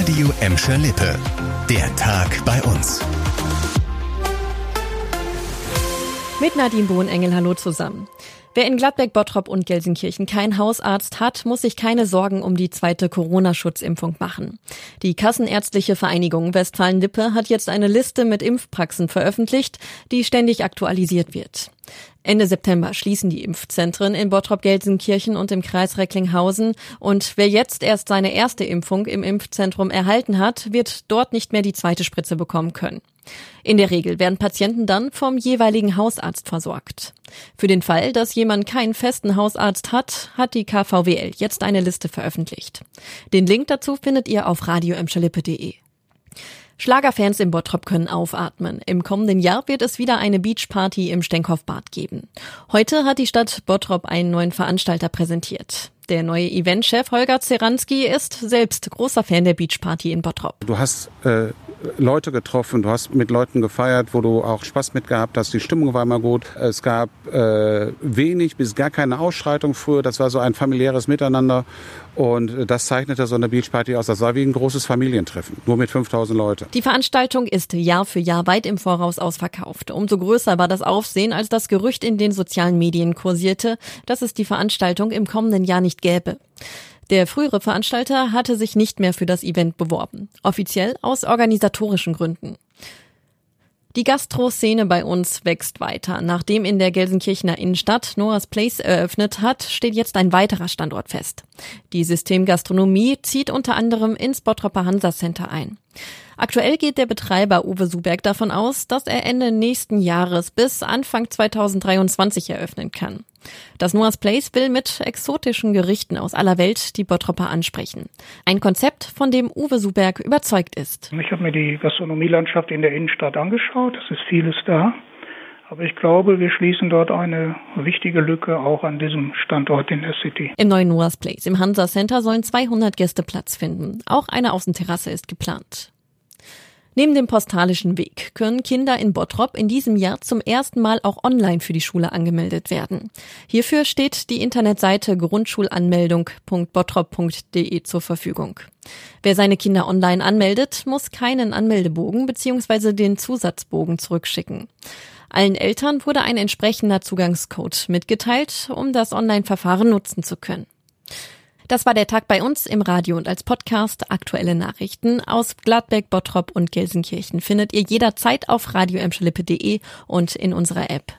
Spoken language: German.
Radio Emscher Lippe. Der Tag bei uns. Mit Nadine Bohnengel, hallo zusammen. Wer in Gladbeck, Bottrop und Gelsenkirchen keinen Hausarzt hat, muss sich keine Sorgen um die zweite Corona-Schutzimpfung machen. Die Kassenärztliche Vereinigung Westfalen-Lippe hat jetzt eine Liste mit Impfpraxen veröffentlicht, die ständig aktualisiert wird. Ende September schließen die Impfzentren in Bottrop-Gelsenkirchen und im Kreis Recklinghausen. Und wer jetzt erst seine erste Impfung im Impfzentrum erhalten hat, wird dort nicht mehr die zweite Spritze bekommen können. In der Regel werden Patienten dann vom jeweiligen Hausarzt versorgt. Für den Fall, dass jemand keinen festen Hausarzt hat, hat die KVWL jetzt eine Liste veröffentlicht. Den Link dazu findet ihr auf radioemschalippe.de. Schlagerfans im Bottrop können aufatmen. Im kommenden Jahr wird es wieder eine Beachparty im Stenkhoff-Bad geben. Heute hat die Stadt Bottrop einen neuen Veranstalter präsentiert. Der neue Eventchef Holger Zeranski ist selbst großer Fan der Beachparty in Bottrop. Du hast äh, Leute getroffen, du hast mit Leuten gefeiert, wo du auch Spaß mit gehabt hast. Die Stimmung war immer gut. Es gab äh, wenig bis gar keine Ausschreitung früher. Das war so ein familiäres Miteinander. Und das zeichnete so eine Beachparty aus. Das war wie ein großes Familientreffen, nur mit 5000 Leuten. Die Veranstaltung ist Jahr für Jahr weit im Voraus ausverkauft. Umso größer war das Aufsehen, als das Gerücht in den sozialen Medien kursierte, dass es die Veranstaltung im kommenden Jahr gäbe. Der frühere Veranstalter hatte sich nicht mehr für das Event beworben, offiziell aus organisatorischen Gründen. Die Gastro-Szene bei uns wächst weiter. Nachdem in der Gelsenkirchener Innenstadt Noah's Place eröffnet hat, steht jetzt ein weiterer Standort fest. Die Systemgastronomie zieht unter anderem ins Bottropper Hansa Center ein. Aktuell geht der Betreiber Uwe Suberg davon aus, dass er Ende nächsten Jahres bis Anfang 2023 eröffnen kann. Das Noah's Place will mit exotischen Gerichten aus aller Welt die Bottropper ansprechen. Ein Konzept, von dem Uwe Suberg überzeugt ist. Ich habe mir die Gastronomielandschaft in der Innenstadt angeschaut. Es ist vieles da. Aber ich glaube, wir schließen dort eine wichtige Lücke auch an diesem Standort in der City. Im neuen Noah's Place im Hansa Center sollen 200 Gäste Platz finden. Auch eine Außenterrasse ist geplant. Neben dem postalischen Weg können Kinder in Bottrop in diesem Jahr zum ersten Mal auch online für die Schule angemeldet werden. Hierfür steht die Internetseite grundschulanmeldung.bottrop.de zur Verfügung. Wer seine Kinder online anmeldet, muss keinen Anmeldebogen bzw. den Zusatzbogen zurückschicken. Allen Eltern wurde ein entsprechender Zugangscode mitgeteilt, um das Online-Verfahren nutzen zu können. Das war der Tag bei uns im Radio und als Podcast. Aktuelle Nachrichten aus Gladbeck, Bottrop und Gelsenkirchen findet ihr jederzeit auf radioemschalippe.de und in unserer App.